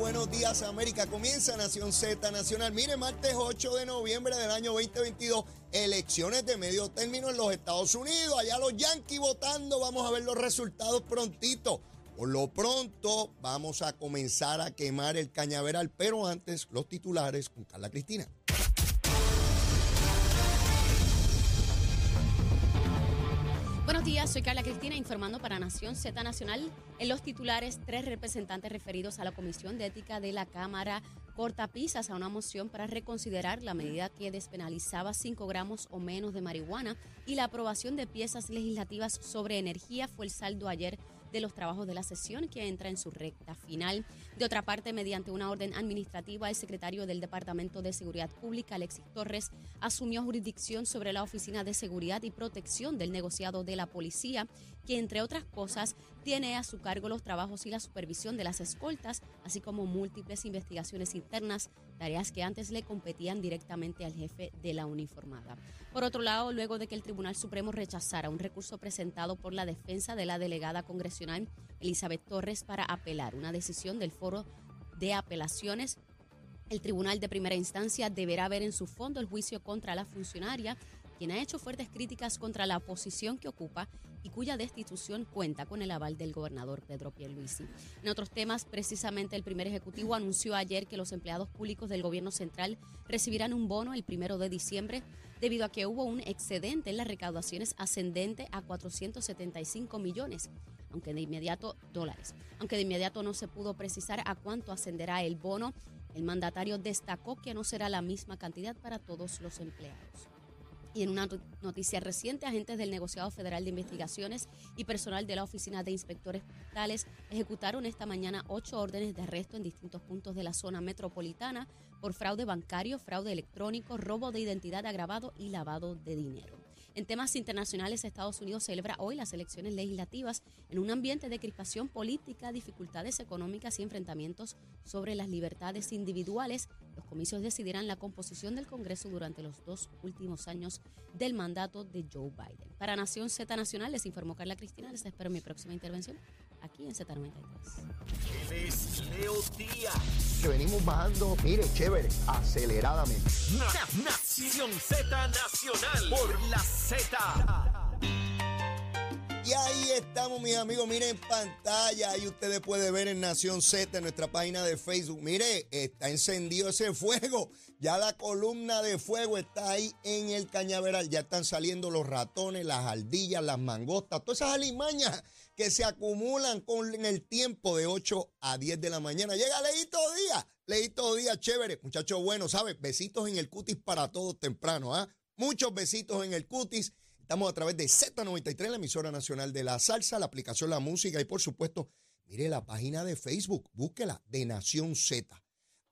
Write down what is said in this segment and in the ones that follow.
buenos días América. Comienza Nación Z Nacional. Mire, martes 8 de noviembre del año 2022, elecciones de medio término en los Estados Unidos. Allá los Yankees votando, vamos a ver los resultados prontito. Por lo pronto, vamos a comenzar a quemar el cañaveral, pero antes los titulares con Carla Cristina. Buenos días, soy Carla Cristina informando para Nación Z Nacional. En los titulares, tres representantes referidos a la Comisión de Ética de la Cámara cortapisas a una moción para reconsiderar la medida que despenalizaba 5 gramos o menos de marihuana y la aprobación de piezas legislativas sobre energía fue el saldo ayer de los trabajos de la sesión que entra en su recta final. De otra parte, mediante una orden administrativa, el secretario del Departamento de Seguridad Pública, Alexis Torres, asumió jurisdicción sobre la Oficina de Seguridad y Protección del negociado de la policía, que entre otras cosas tiene a su cargo los trabajos y la supervisión de las escoltas, así como múltiples investigaciones internas, tareas que antes le competían directamente al jefe de la uniformada. Por otro lado, luego de que el Tribunal Supremo rechazara un recurso presentado por la defensa de la delegada congresional Elizabeth Torres para apelar una decisión del Foro de Apelaciones, el Tribunal de Primera Instancia deberá ver en su fondo el juicio contra la funcionaria quien ha hecho fuertes críticas contra la posición que ocupa y cuya destitución cuenta con el aval del gobernador Pedro Pierluisi. En otros temas, precisamente el primer ejecutivo anunció ayer que los empleados públicos del gobierno central recibirán un bono el primero de diciembre debido a que hubo un excedente en las recaudaciones ascendente a 475 millones aunque de inmediato dólares. Aunque de inmediato no se pudo precisar a cuánto ascenderá el bono, el mandatario destacó que no será la misma cantidad para todos los empleados. Y en una noticia reciente, agentes del Negociado Federal de Investigaciones y personal de la Oficina de Inspectores Fiscales ejecutaron esta mañana ocho órdenes de arresto en distintos puntos de la zona metropolitana por fraude bancario, fraude electrónico, robo de identidad agravado y lavado de dinero. En temas internacionales, Estados Unidos celebra hoy las elecciones legislativas en un ambiente de crispación política, dificultades económicas y enfrentamientos sobre las libertades individuales. Los comicios decidirán la composición del Congreso durante los dos últimos años del mandato de Joe Biden. Para Nación Z Nacional, les informó Carla Cristina. Les espero mi próxima intervención aquí en Z93. Leo Díaz. Que venimos bajando, mire, chévere, aceleradamente. Nación Z Nacional por la Z. Y ahí estamos, mis amigos. Miren en pantalla. Ahí ustedes pueden ver en Nación Z, en nuestra página de Facebook. Mire, está encendido ese fuego. Ya la columna de fuego está ahí en el cañaveral. Ya están saliendo los ratones, las ardillas, las mangostas, todas esas alimañas que se acumulan con el tiempo de 8 a 10 de la mañana. Llega Leito Día, Leito Día, chévere. Muchachos buenos, ¿sabes? Besitos en el cutis para todos temprano, ¿ah? Muchos besitos en el cutis. Estamos a través de Z93, la emisora nacional de la salsa, la aplicación La Música y por supuesto, mire la página de Facebook, búsquela, de Nación Z.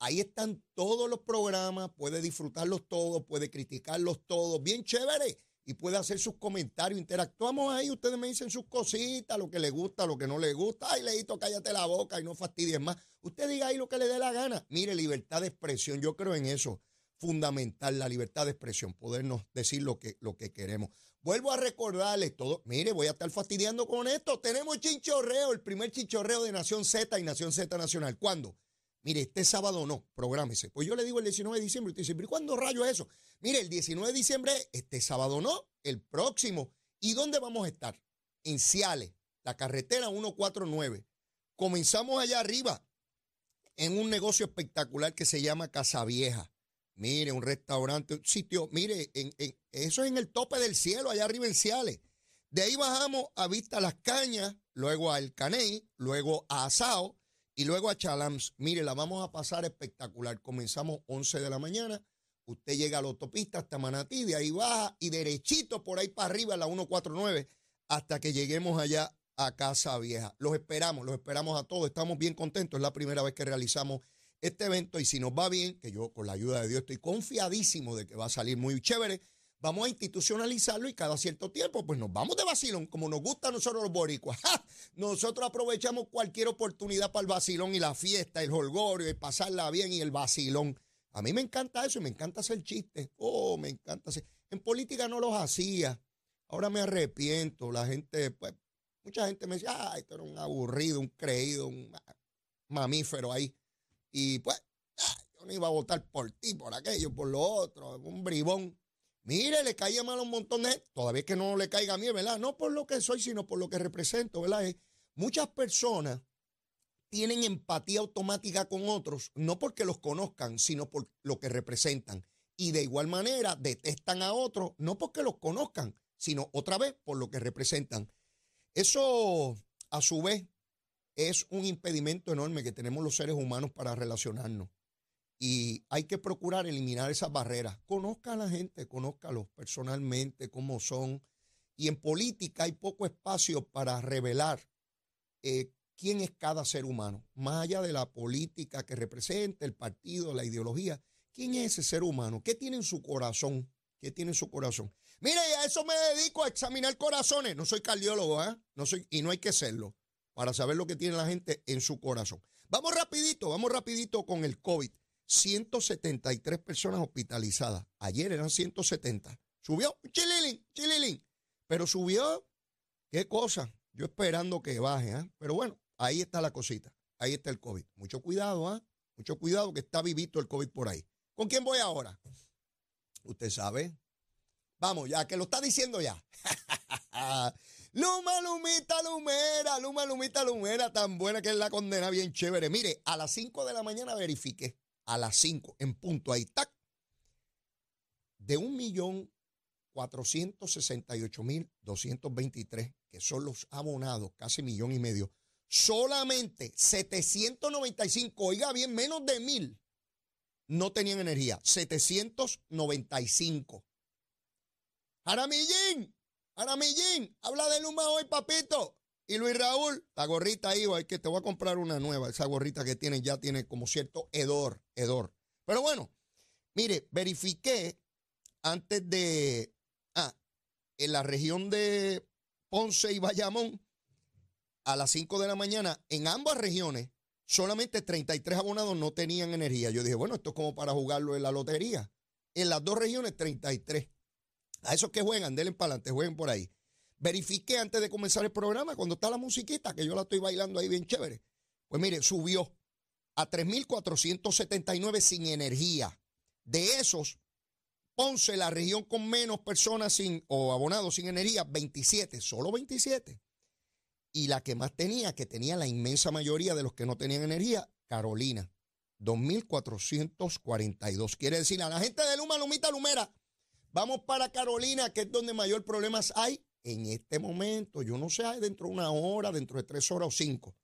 Ahí están todos los programas, puede disfrutarlos todos, puede criticarlos todos, bien chévere y puede hacer sus comentarios. Interactuamos ahí, ustedes me dicen sus cositas, lo que les gusta, lo que no les gusta. Ay, Leito, cállate la boca y no fastidies más. Usted diga ahí lo que le dé la gana. Mire, libertad de expresión, yo creo en eso. Fundamental, la libertad de expresión, podernos decir lo que, lo que queremos. Vuelvo a recordarles todo. Mire, voy a estar fastidiando con esto. Tenemos chinchorreo, el primer chinchorreo de Nación Z y Nación Z Nacional. ¿Cuándo? Mire, este sábado no, prográmese. Pues yo le digo el 19 de diciembre. Usted dice, ¿pero cuándo rayo es eso? Mire, el 19 de diciembre, este sábado no, el próximo. ¿Y dónde vamos a estar? En Ciales, la carretera 149. Comenzamos allá arriba, en un negocio espectacular que se llama Casa Vieja. Mire, un restaurante, un sitio, mire, en, eso es en el tope del cielo, allá arriba en Ciales. De ahí bajamos a Vista Las Cañas, luego a El Caney, luego a Asao y luego a Chalams. Mire, la vamos a pasar espectacular. Comenzamos 11 de la mañana. Usted llega a la autopista hasta Manatí, de ahí baja y derechito por ahí para arriba a la 149 hasta que lleguemos allá a Casa Vieja. Los esperamos, los esperamos a todos. Estamos bien contentos. Es la primera vez que realizamos este evento y si nos va bien, que yo con la ayuda de Dios estoy confiadísimo de que va a salir muy chévere, vamos a institucionalizarlo y cada cierto tiempo, pues nos vamos de vacilón, como nos gusta a nosotros los boricuas. Nosotros aprovechamos cualquier oportunidad para el vacilón y la fiesta, el holgorio, y pasarla bien y el vacilón. A mí me encanta eso y me encanta hacer chistes. Oh, me encanta hacer. En política no los hacía. Ahora me arrepiento. La gente, pues, mucha gente me decía, ah, esto era un aburrido, un creído, un mamífero ahí. Y pues, yo no iba a votar por ti, por aquello, por lo otro, un bribón. Mire, le caía mal a un montón de. Todavía que no le caiga a mí, ¿verdad? No por lo que soy, sino por lo que represento, ¿verdad? Eh, muchas personas tienen empatía automática con otros, no porque los conozcan, sino por lo que representan. Y de igual manera detestan a otros, no porque los conozcan, sino otra vez por lo que representan. Eso, a su vez, es un impedimento enorme que tenemos los seres humanos para relacionarnos. Y hay que procurar eliminar esas barreras. Conozca a la gente, conózcalos personalmente, cómo son. Y en política hay poco espacio para revelar eh, quién es cada ser humano, más allá de la política que representa, el partido, la ideología. ¿Quién es ese ser humano? ¿Qué tiene en su corazón? ¿Qué tiene en su corazón? Mire, a eso me dedico a examinar corazones. No soy cardiólogo, ¿eh? No soy, y no hay que serlo para saber lo que tiene la gente en su corazón. Vamos rapidito, vamos rapidito con el COVID. 173 personas hospitalizadas. Ayer eran 170. Subió, chililín, chililín. Pero subió, qué cosa. Yo esperando que baje, ¿eh? Pero bueno, ahí está la cosita. Ahí está el COVID. Mucho cuidado, ¿ah? Mucho cuidado que está vivito el COVID por ahí. ¿Con quién voy ahora? Usted sabe. Vamos, ya que lo está diciendo ya. Luma, Lumita, Lumera, Luma, Lumita, Lumera, tan buena que es la condena, bien chévere. Mire, a las 5 de la mañana verifiqué a las 5, en punto, ahí está, de 1.468.223, que son los abonados, casi millón y medio, solamente 795, oiga bien, menos de mil, no tenían energía, 795. Aramillín, Aramillín, habla de Luma hoy, papito. Y Luis Raúl, la gorrita ahí, hay que te voy a comprar una nueva. Esa gorrita que tiene ya tiene como cierto hedor, hedor. Pero bueno, mire, verifiqué antes de. Ah, en la región de Ponce y Bayamón, a las 5 de la mañana, en ambas regiones, solamente 33 abonados no tenían energía. Yo dije, bueno, esto es como para jugarlo en la lotería. En las dos regiones, 33. A esos que juegan, denle para adelante, jueguen por ahí. Verifiqué antes de comenzar el programa, cuando está la musiquita, que yo la estoy bailando ahí bien chévere. Pues mire, subió a 3.479 sin energía. De esos, Ponce, la región con menos personas sin, o abonados sin energía, 27, solo 27. Y la que más tenía, que tenía la inmensa mayoría de los que no tenían energía, Carolina, 2.442. Quiere decir, a la gente de Luma, Lumita, Lumera, vamos para Carolina, que es donde mayor problemas hay en este momento, yo no sé, dentro de una hora, dentro de tres horas o cinco,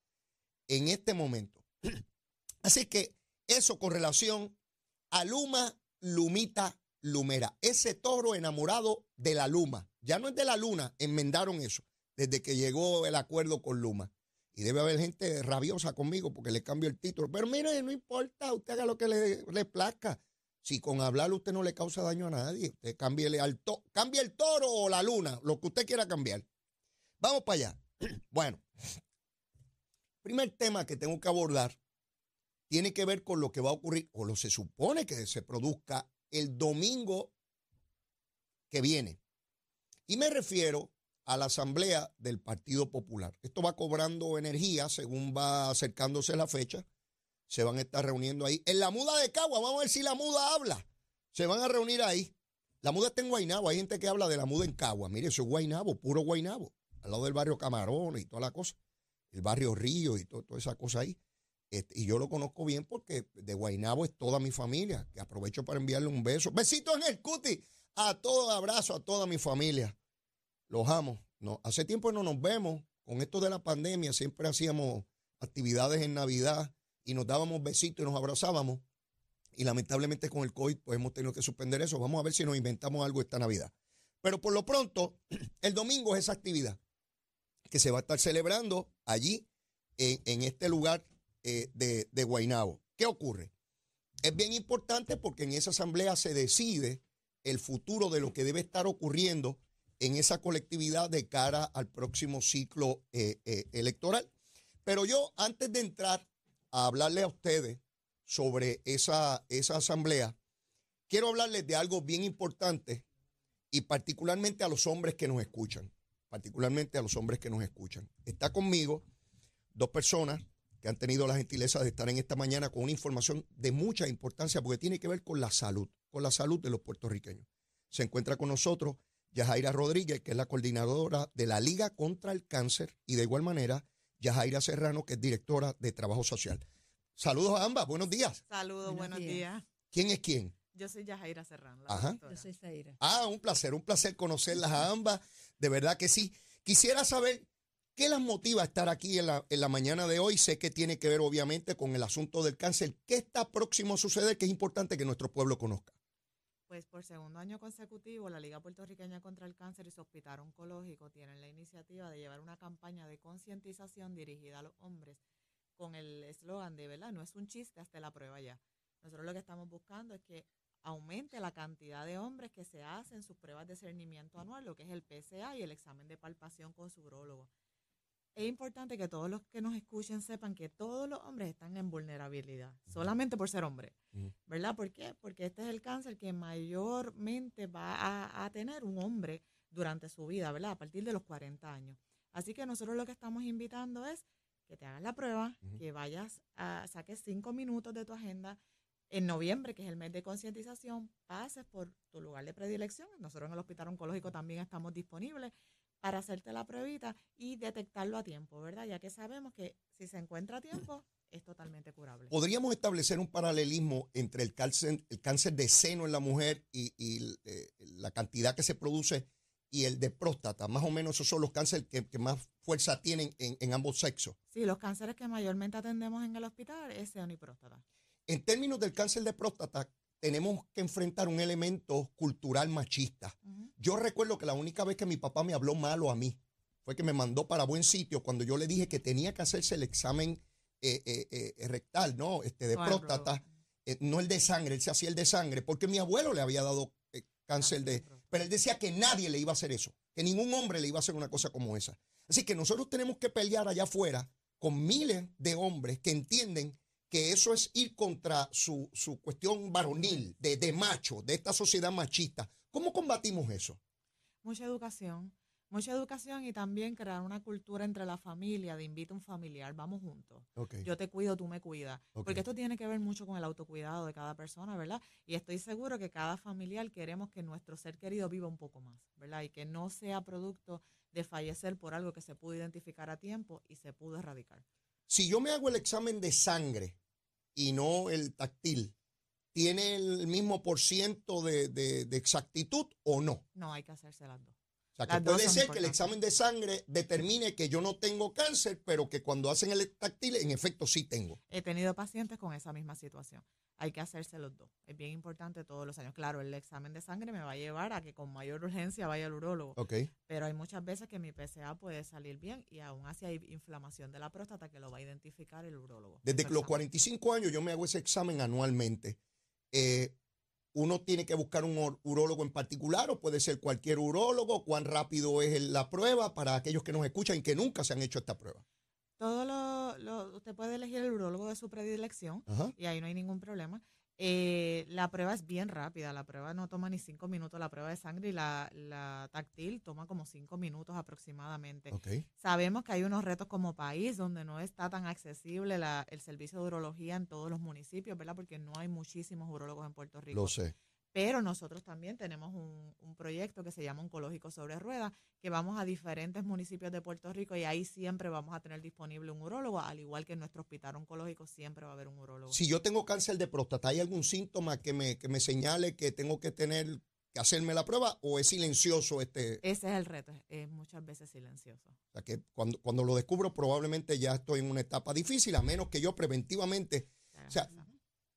en este momento. Así que eso con relación a Luma, Lumita, Lumera. Ese toro enamorado de la Luma. Ya no es de la Luna, enmendaron eso desde que llegó el acuerdo con Luma. Y debe haber gente rabiosa conmigo porque le cambio el título. Pero mire, no importa, usted haga lo que le, le plazca. Si con hablar usted no le causa daño a nadie, usted cambie el, cambie el toro o la luna, lo que usted quiera cambiar. Vamos para allá. Bueno, primer tema que tengo que abordar tiene que ver con lo que va a ocurrir, o lo se supone que se produzca el domingo que viene. Y me refiero a la asamblea del Partido Popular. Esto va cobrando energía según va acercándose la fecha se van a estar reuniendo ahí. En la muda de Cagua, vamos a ver si la muda habla. Se van a reunir ahí. La muda está en Guainabo. Hay gente que habla de la muda en Cagua. Mire, eso es Guainabo, puro Guainabo. Al lado del barrio Camarones y toda la cosa. El barrio Río y toda esa cosa ahí. Este, y yo lo conozco bien porque de Guainabo es toda mi familia. Que aprovecho para enviarle un beso. Besitos en el cuti. A todo abrazo, a toda mi familia. Los amo. No, hace tiempo no nos vemos. Con esto de la pandemia siempre hacíamos actividades en Navidad y nos dábamos besitos y nos abrazábamos. Y lamentablemente con el COVID pues hemos tenido que suspender eso. Vamos a ver si nos inventamos algo esta Navidad. Pero por lo pronto, el domingo es esa actividad que se va a estar celebrando allí en, este lugar eh, de, de Guainabo. ¿Qué ocurre? Es bien importante porque en esa asamblea se decide el futuro de lo que debe estar ocurriendo en esa colectividad de cara al próximo ciclo eh, eh, electoral. Pero yo, antes de entrar a hablarle a ustedes sobre esa, esa asamblea, quiero hablarles de algo bien importante y particularmente a los hombres que nos escuchan, particularmente a los hombres que nos escuchan. Está conmigo dos personas que han tenido la gentileza de estar en esta mañana con una información de mucha importancia porque tiene que ver con la salud, con la salud de los puertorriqueños. Se encuentra con nosotros Yajaira Rodríguez, que es la coordinadora de la Liga contra el Cáncer, y de igual manera Yajaira Serrano, que es directora de Trabajo Social. Saludos a ambas, buenos días. Saludos, buenos, Buenos días. días. ¿Quién es quién? Yo soy Yajaira Serrano. la Ajá. doctora. Yo soy Zaira. Ah, un placer, un placer conocerlas a ambas. De verdad que sí. Quisiera saber qué las motiva a estar aquí en la, en la mañana de hoy. Sé que tiene que ver obviamente con el asunto del cáncer. ¿Qué está próximo a suceder? Que es importante que nuestro pueblo conozca. Pues por segundo año consecutivo, la Liga Puertorriqueña contra el Cáncer y su Hospital Oncológico tienen la iniciativa de llevar una campaña de concientización dirigida a los hombres con el eslogan de, ¿verdad? No es un chiste hasta la prueba ya. Nosotros lo que estamos buscando es que aumente la cantidad de hombres que se hacen sus pruebas de cernimiento anual, lo que es el PSA y el examen de palpación con su urólogo. Es importante que todos los que nos escuchen sepan que todos los hombres están en vulnerabilidad, solamente por ser hombres. Ujú. ¿Verdad? ¿Por qué? Porque este es el cáncer que mayormente va a, a tener un hombre durante su vida, ¿verdad? A partir de los 40 años. Así que nosotros lo que estamos invitando es que te hagas la prueba, que vayas a saques cinco minutos de tu agenda en noviembre, que es el mes de concientización, pases por tu lugar de predilección. Nosotros en el Hospital Oncológico también estamos disponibles para hacerte la pruebita y detectarlo a tiempo, ¿verdad? Ya que sabemos que si se encuentra a tiempo, es totalmente curable. ¿Podríamos establecer un paralelismo entre el cáncer, el cáncer de seno en la mujer y, y, eh, la cantidad que se produce y el de próstata? Más o menos esos son los cánceres que, que más fuerza tienen en, en ambos sexos. Sí, los cánceres que mayormente atendemos en el hospital es seno y próstata. En términos del cáncer de próstata, tenemos que enfrentar un elemento cultural machista. Yo recuerdo que la única vez que mi papá me habló malo a mí fue que me mandó para buen sitio cuando yo le dije que tenía que hacerse el examen eh, eh, eh, rectal, ¿no? Este de próstata, no el de sangre, él se hacía el de sangre, porque mi abuelo le había dado cáncer de... Pero él decía que nadie le iba a hacer eso, que ningún hombre le iba a hacer una cosa como esa. Así que nosotros tenemos que pelear allá afuera con miles de hombres que entienden que eso es ir contra su, su cuestión varonil, de, de macho, de esta sociedad machista. ¿Cómo combatimos eso? Mucha educación, mucha educación y también crear una cultura entre la familia de invita a un familiar, vamos juntos. Yo te cuido, tú me cuidas. Porque esto tiene que ver mucho con el autocuidado de cada persona, ¿verdad? Y estoy seguro que cada familiar queremos que nuestro ser querido viva un poco más, ¿verdad? Y que no sea producto de fallecer por algo que se pudo identificar a tiempo y se pudo erradicar. Si yo me hago el examen de sangre y no el táctil, ¿tiene el mismo por ciento de, de- exactitud o no? No, hay que hacerse las dos. O sea, que Las puede ser que el examen de sangre determine que yo no tengo cáncer, pero que cuando hacen el táctil, en efecto, sí tengo. He tenido pacientes con esa misma situación. Hay que hacerse los dos. Es bien importante todos los años. Claro, el examen de sangre me va a llevar a que con mayor urgencia vaya al urólogo. Pero hay muchas veces que mi PSA puede salir bien y aún así hay inflamación de la próstata que lo va a identificar el urólogo. Desde que los examen. 45 años yo me hago ese examen anualmente. Eh, uno tiene que buscar un ur- urólogo en particular o puede ser cualquier urólogo. ¿Cuán rápido es la prueba para aquellos que nos escuchan y que nunca se han hecho esta prueba? Todo lo, lo- usted puede elegir el urólogo de su predilección Ajá. y ahí no hay ningún problema. Eh, la prueba es bien rápida, la prueba no toma ni cinco minutos, la prueba de sangre y la, la táctil toma como cinco minutos aproximadamente. Ok. Sabemos que hay unos retos como país donde no está tan accesible la- el servicio de urología en todos los municipios, ¿verdad? Porque no hay muchísimos urólogos en Puerto Rico. Lo sé. Pero nosotros también tenemos un, un proyecto que se llama Oncológico sobre Ruedas, que vamos a diferentes municipios de Puerto Rico y ahí siempre vamos a tener disponible un urólogo, al igual que en nuestro hospital oncológico siempre va a haber un urólogo. Si yo tengo cáncer de próstata, ¿hay algún síntoma que me, que me señale que tengo que tener que hacerme la prueba o es silencioso este? Ese es el reto, es, muchas veces silencioso. O sea, que cuando, cuando lo descubro probablemente ya estoy en una etapa difícil, a menos que yo preventivamente, o sea,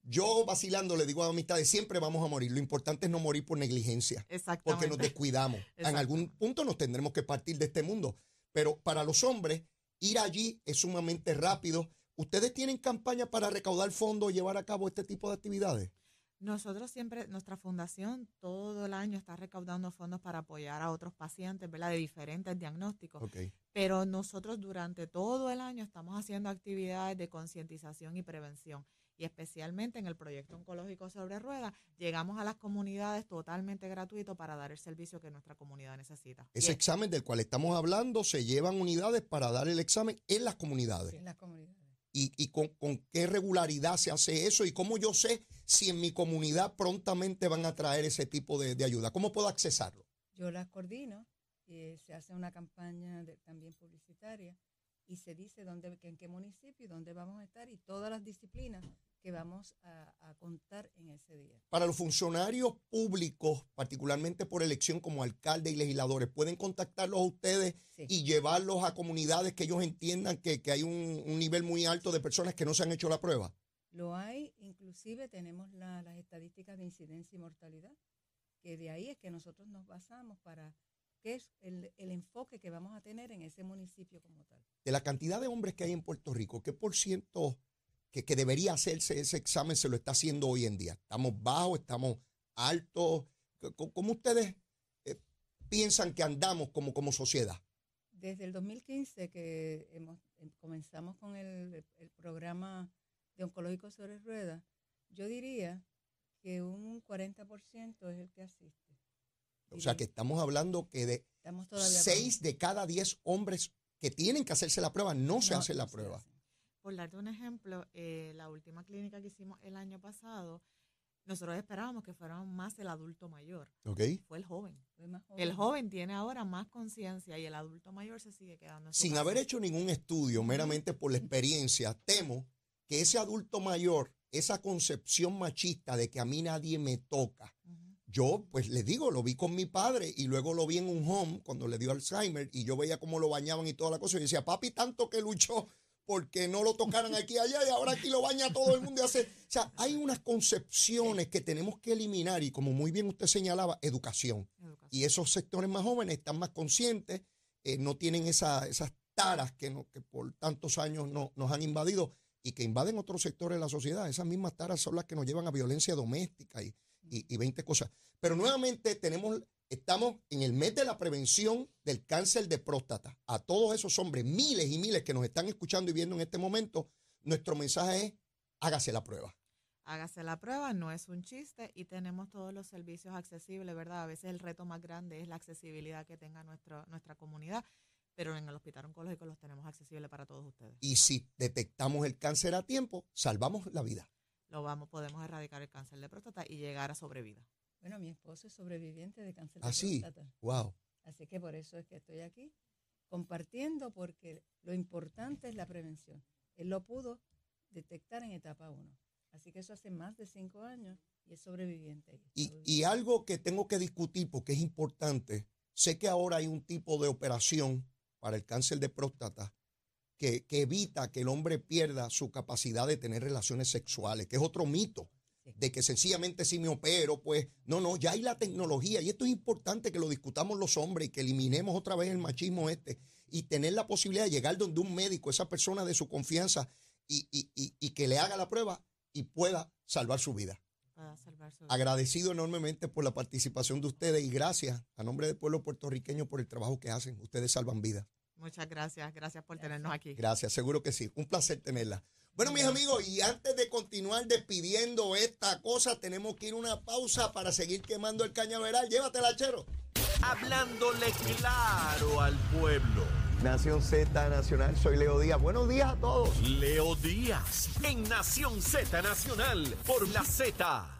yo vacilando le digo a amistades, siempre vamos a morir. Lo importante es no morir por negligencia, porque nos descuidamos. En algún punto nos tendremos que partir de este mundo. Pero para los hombres, ir allí es sumamente rápido. ¿Ustedes tienen campaña para recaudar fondos y llevar a cabo este tipo de actividades? Nosotros siempre, nuestra fundación todo el año está recaudando fondos para apoyar a otros pacientes, ¿verdad? De diferentes diagnósticos. Pero nosotros durante todo el año estamos haciendo actividades de concientización y prevención. Y especialmente en el proyecto oncológico sobre ruedas, llegamos a las comunidades totalmente gratuito para dar el servicio que nuestra comunidad necesita. Ese examen del cual estamos hablando, se llevan unidades para dar el examen en las comunades. en las comunidades. y, y con, con qué regularidad se hace eso y cómo yo sé si en mi comunidad prontamente van a traer ese tipo de, de ayuda. ¿Cómo puedo accesarlo? Yo las coordino, y se hace una campaña de- también publicitaria y se dice dónde, en qué municipio y dónde vamos a estar y todas las disciplinas que vamos a, a contar en ese día. Para los funcionarios públicos, particularmente por elección como alcalde y legisladores, ¿pueden contactarlos a ustedes Sí. y llevarlos a comunidades que ellos entiendan que, que hay un, un nivel muy alto de personas que no se han hecho la prueba? Lo hay, inclusive tenemos la- las estadísticas de incidencia y mortalidad, que de ahí es que nosotros nos basamos para qué es el, el enfoque que vamos a tener en ese municipio como tal. De la cantidad de hombres que hay en Puerto Rico, ¿qué por ciento que, que debería hacerse ese examen se lo está haciendo hoy en día? ¿Estamos bajos? ¿Estamos altos? ¿Cómo ustedes eh, piensan que andamos como, como sociedad? Desde el 2015 que hemos, em- comenzamos con el, el programa de oncológico sobre ruedas, yo diría que un 40% es el que asiste. O sea, que estamos hablando que de Estamos todavía seis de cada diez hombres que tienen que hacerse la prueba no, se hacen la prueba. Por darte un ejemplo, eh, la última clínica que hicimos el año pasado, nosotros esperábamos que fuera más el adulto mayor. ¿Ok? Fue el joven. Fue más El joven. tiene ahora más conciencia y el adulto mayor se sigue quedando en su Sin casa. haber hecho ningún estudio, meramente por la experiencia, temo que ese adulto mayor, esa concepción machista de que a mí nadie me toca, yo pues les digo, lo vi con mi padre y luego lo vi en un home cuando le dio Alzheimer y yo veía cómo lo bañaban y toda la cosa y yo decía, papi, tanto que luchó porque no lo tocaran aquí y allá y ahora aquí lo baña todo el mundo y hace... O sea, hay unas concepciones que tenemos que eliminar y como muy bien usted señalaba, educación. Educación. Y esos sectores más jóvenes están más conscientes, eh, no tienen esa- esas taras que, no- que por tantos años no- nos han invadido y que invaden otros sectores de la sociedad. Esas mismas taras son las que nos llevan a violencia doméstica y, y, y 20 cosas. Pero nuevamente tenemos, estamos en el mes de la prevención del cáncer de próstata. A todos esos hombres, miles y miles que nos están escuchando y viendo en este momento, nuestro mensaje es, hágase la prueba. Hágase la prueba, no es un chiste y tenemos todos los servicios accesibles, ¿verdad? A veces el reto más grande es la accesibilidad que tenga nuestro, nuestra comunidad, pero en el hospital oncológico los tenemos accesibles para todos ustedes. Y si detectamos el cáncer a tiempo, salvamos la vida. Lo vamos, podemos erradicar el cáncer de próstata y llegar a sobrevida. Bueno, mi esposo es sobreviviente de cáncer ¿Ah, de sí? próstata. Wow. Así que por eso es que estoy aquí compartiendo porque lo importante es la prevención. Él lo pudo detectar en etapa 1. Así que eso hace más de cinco años y es sobreviviente. Y, y algo que tengo que discutir porque es importante, sé que ahora hay un tipo de operación para el cáncer de próstata que, que evita que el hombre pierda su capacidad de tener relaciones sexuales, que es otro mito. De que sencillamente si me opero, pues no, no, ya hay la tecnología y esto es importante que lo discutamos los hombres y que eliminemos otra vez el machismo este y tener la posibilidad de llegar donde un médico, esa persona de su confianza y, y- y- y que le haga la prueba y pueda salvar su vida. Salvar su vida. Agradecido enormemente por la participación de ustedes y gracias a nombre del pueblo puertorriqueño por el trabajo que hacen. Ustedes salvan vidas. Muchas gracias, gracias por tenernos aquí. Gracias, seguro que sí. Un placer tenerla. Bueno, mis amigos, y antes de continuar despidiendo esta cosa, tenemos que ir a una pausa para seguir quemando el cañaveral. Llévatela, chero. Hablándole claro al pueblo. Nación Z Nacional, soy Leo Díaz. Buenos días a todos. Leo Díaz en Nación Z Nacional por la Z.